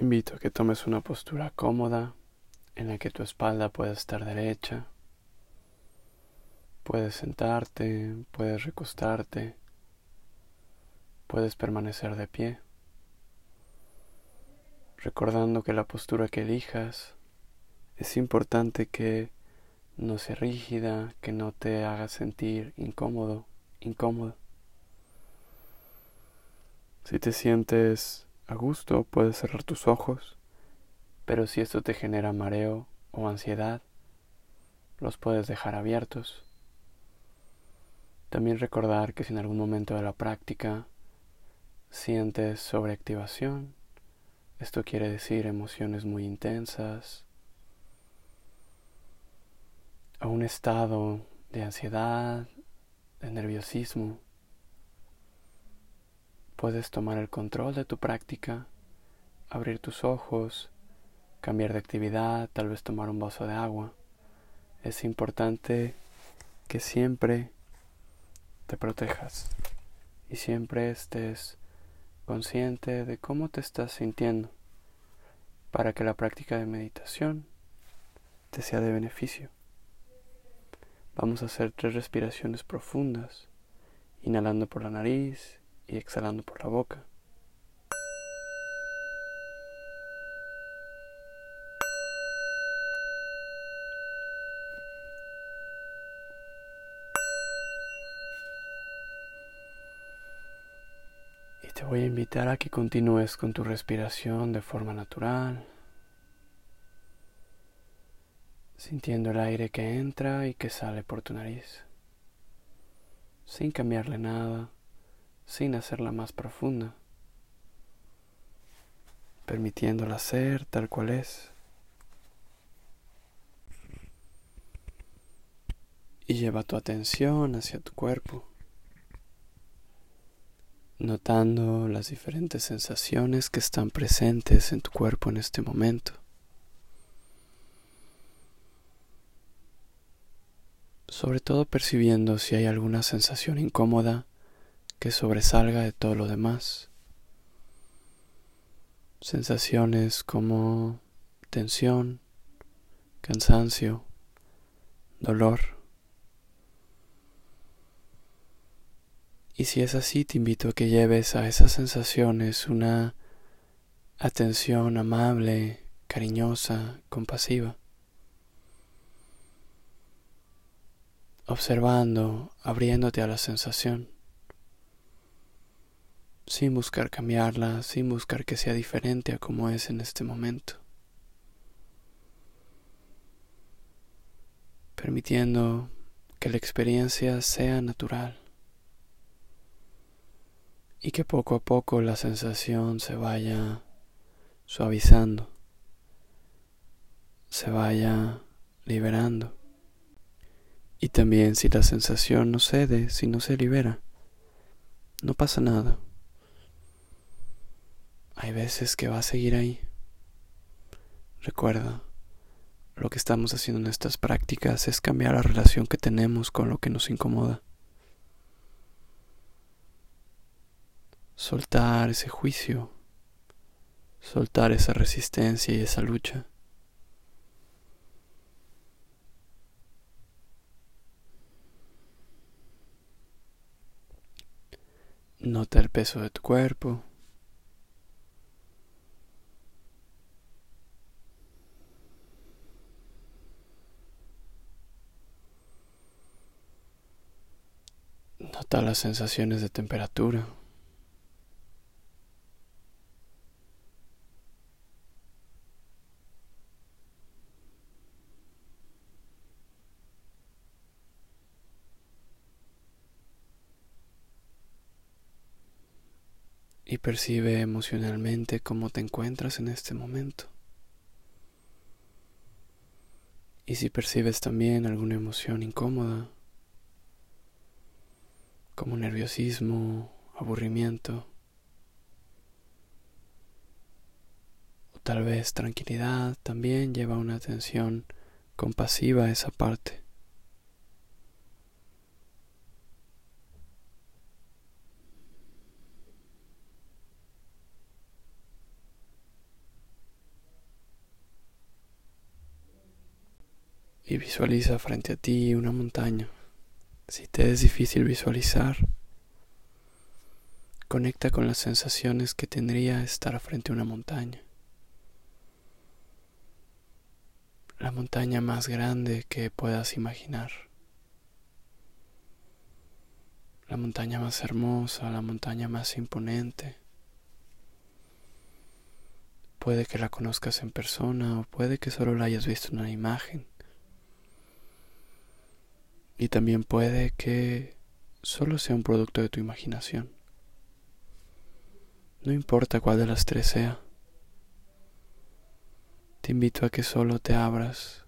Invito a que tomes una postura cómoda en la que tu espalda pueda estar derecha. Puedes sentarte, puedes recostarte, puedes permanecer de pie, recordando que la postura que elijas es importante que no sea rígida, que no te haga sentir incómodo, incómodo. Si te sientes a gusto, puedes cerrar tus ojos, pero si esto te genera mareo o ansiedad, los puedes dejar abiertos. También recordar que si en algún momento de la práctica sientes sobreactivación, esto quiere decir emociones muy intensas, a un estado de ansiedad, de nerviosismo, Puedes tomar el control de tu práctica, abrir tus ojos, cambiar de actividad, tal vez tomar un vaso de agua. Es importante que siempre te protejas y siempre estés consciente de cómo te estás sintiendo para que la práctica de meditación te sea de beneficio. Vamos a hacer tres respiraciones profundas, inhalando por la nariz y exhalando por la boca. Y te voy a invitar a que continúes con tu respiración de forma natural, sintiendo el aire que entra y que sale por tu nariz, sin cambiarle nada sin hacerla más profunda, permitiéndola ser tal cual es. Y lleva tu atención hacia tu cuerpo, notando las diferentes sensaciones que están presentes en tu cuerpo en este momento. Sobre todo percibiendo si hay alguna sensación incómoda que sobresalga de todo lo demás. Sensaciones como tensión, cansancio, dolor. Y si es así, te invito a que lleves a esas sensaciones una atención amable, cariñosa, compasiva. Observando, abriéndote a la sensación sin buscar cambiarla, sin buscar que sea diferente a como es en este momento. Permitiendo que la experiencia sea natural y que poco a poco la sensación se vaya suavizando, se vaya liberando. Y también si la sensación no cede, si no se libera, no pasa nada hay veces que va a seguir ahí. Recuerda, lo que estamos haciendo en estas prácticas es cambiar la relación que tenemos con lo que nos incomoda. Soltar ese juicio, soltar esa resistencia y esa lucha. Nota el peso de tu cuerpo. Las sensaciones de temperatura. Y percibe emocionalmente cómo te encuentras en este momento. Y si percibes también alguna emoción incómoda, como nerviosismo, aburrimiento, o tal vez tranquilidad también lleva una atención compasiva a esa parte. y visualiza frente a ti una montaña. Si te es difícil visualizar, conecta con las sensaciones que tendría estar frente a una montaña. La montaña más grande que puedas imaginar. La montaña más hermosa, la montaña más imponente. Puede que la conozcas en persona o puede que solo la hayas visto en una imagen. Y también puede que solo sea un producto de tu imaginación. No importa cuál de las tres sea. Te invito a que solo te abras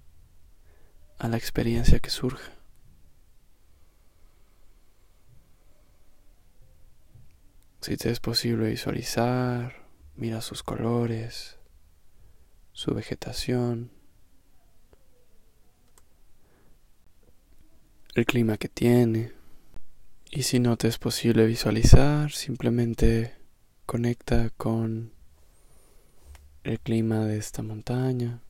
a la experiencia que surja. Si te es posible visualizar, mira sus colores, su vegetación, el clima que tiene. Y si no te es posible visualizar, simplemente conecta con el clima de esta montaña,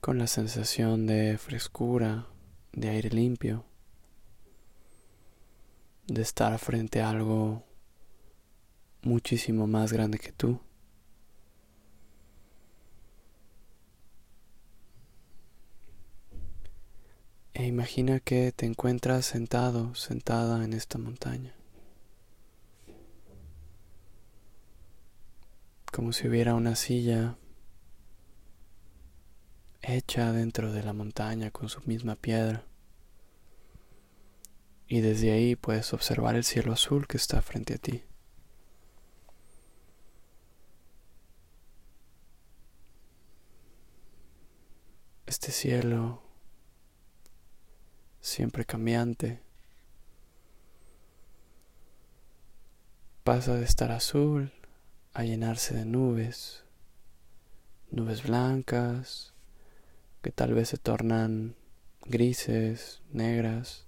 con la sensación de frescura, de aire limpio, de estar frente a algo muchísimo más grande que tú. E imagina que te encuentras sentado, sentada en esta montaña. Como si hubiera una silla hecha dentro de la montaña con su misma piedra. Y desde ahí puedes observar el cielo azul que está frente a ti. Este cielo siempre cambiante. Pasa de estar azul a llenarse de nubes, nubes blancas que tal vez se tornan grises, negras,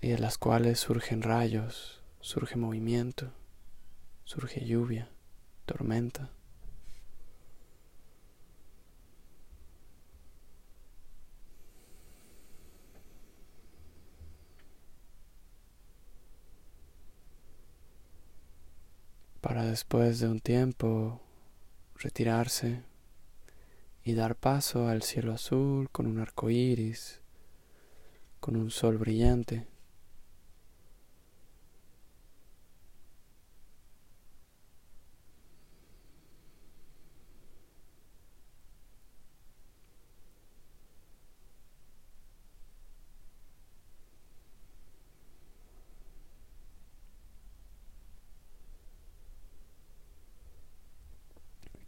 y de las cuales surgen rayos, surge movimiento, surge lluvia, tormenta. Para después de un tiempo retirarse y dar paso al cielo azul con un arco iris, con un sol brillante.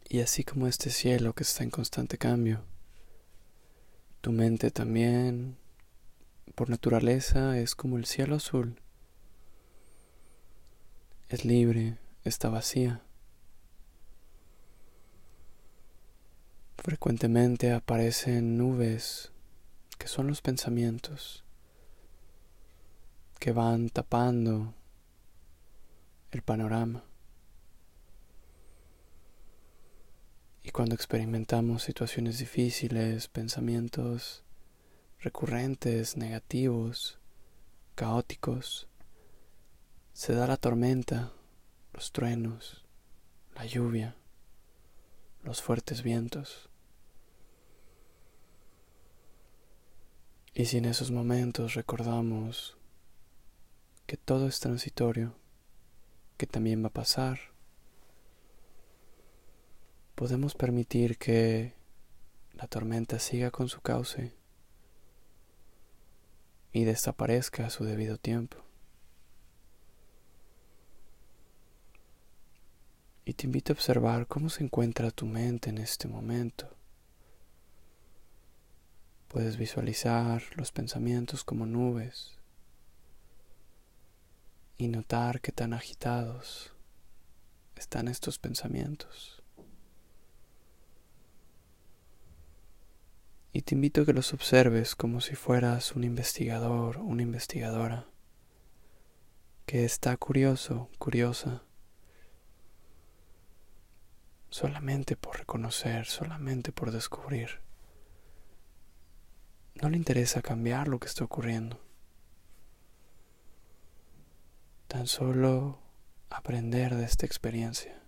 Y así como este cielo que está en constante cambio, tu mente también, por naturaleza, es como el cielo azul. Es libre, está vacía. Frecuentemente aparecen nubes que son los pensamientos que van tapando el panorama. Cuando experimentamos situaciones difíciles, pensamientos recurrentes, negativos, caóticos, se da la tormenta, los truenos, la lluvia, los fuertes vientos. Y si en esos momentos recordamos que todo es transitorio, que también va a pasar, podemos permitir que la tormenta siga con su cauce y desaparezca a su debido tiempo. Y te invito a observar cómo se encuentra tu mente en este momento. Puedes visualizar los pensamientos como nubes y notar qué tan agitados están estos pensamientos. Y te invito a que los observes como si fueras un investigador, una investigadora, que está curioso, curiosa, solamente por reconocer, solamente por descubrir. No le interesa cambiar lo que está ocurriendo. Tan solo aprender de esta experiencia.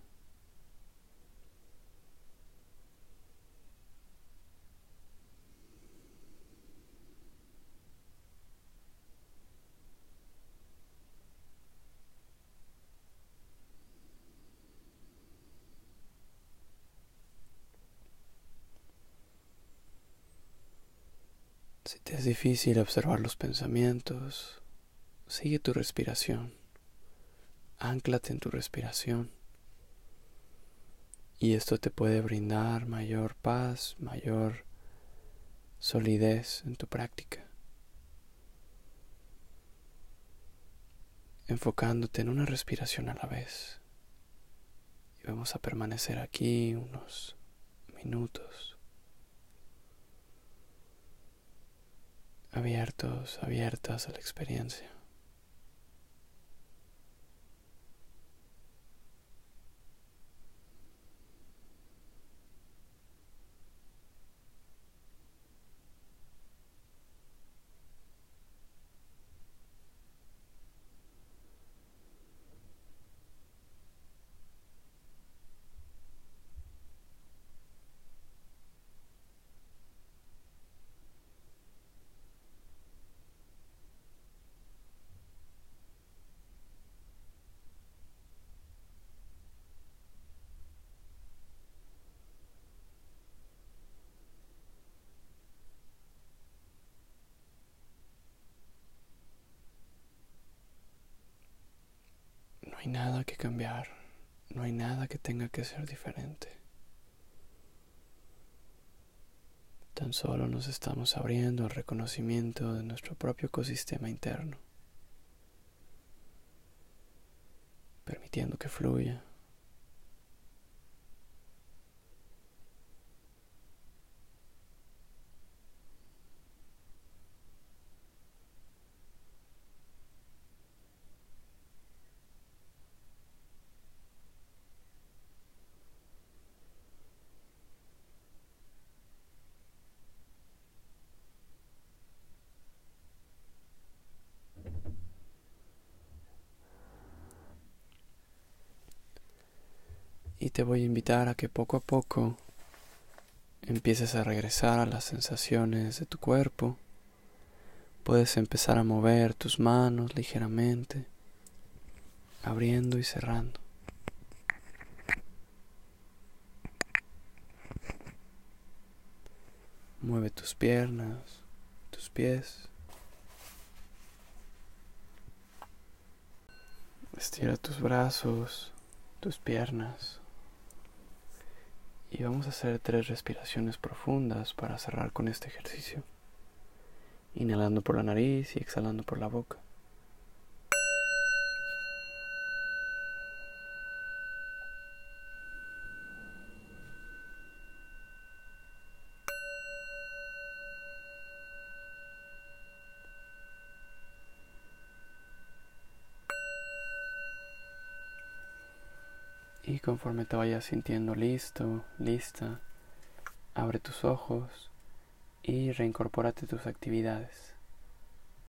Si te es difícil observar los pensamientos, sigue tu respiración. Ánclate en tu respiración. Y esto te puede brindar mayor paz, mayor solidez en tu práctica. Enfocándote en una respiración a la vez. Y vamos a permanecer aquí unos minutos. Abiertos, abiertas a la experiencia. No hay nada que cambiar, no hay nada que tenga que ser diferente. Tan solo nos estamos abriendo al reconocimiento de nuestro propio ecosistema interno, permitiendo que fluya. y te voy a invitar a que poco a poco empieces a regresar a las sensaciones de tu cuerpo. Puedes empezar a mover tus manos ligeramente, abriendo y cerrando. Mueve tus piernas, tus pies. Estira tus brazos, tus piernas. Y vamos a hacer tres respiraciones profundas para cerrar con este ejercicio. Inhalando por la nariz y exhalando por la boca. Y conforme te vayas sintiendo listo, lista, abre tus ojos y reincorpórate tus actividades.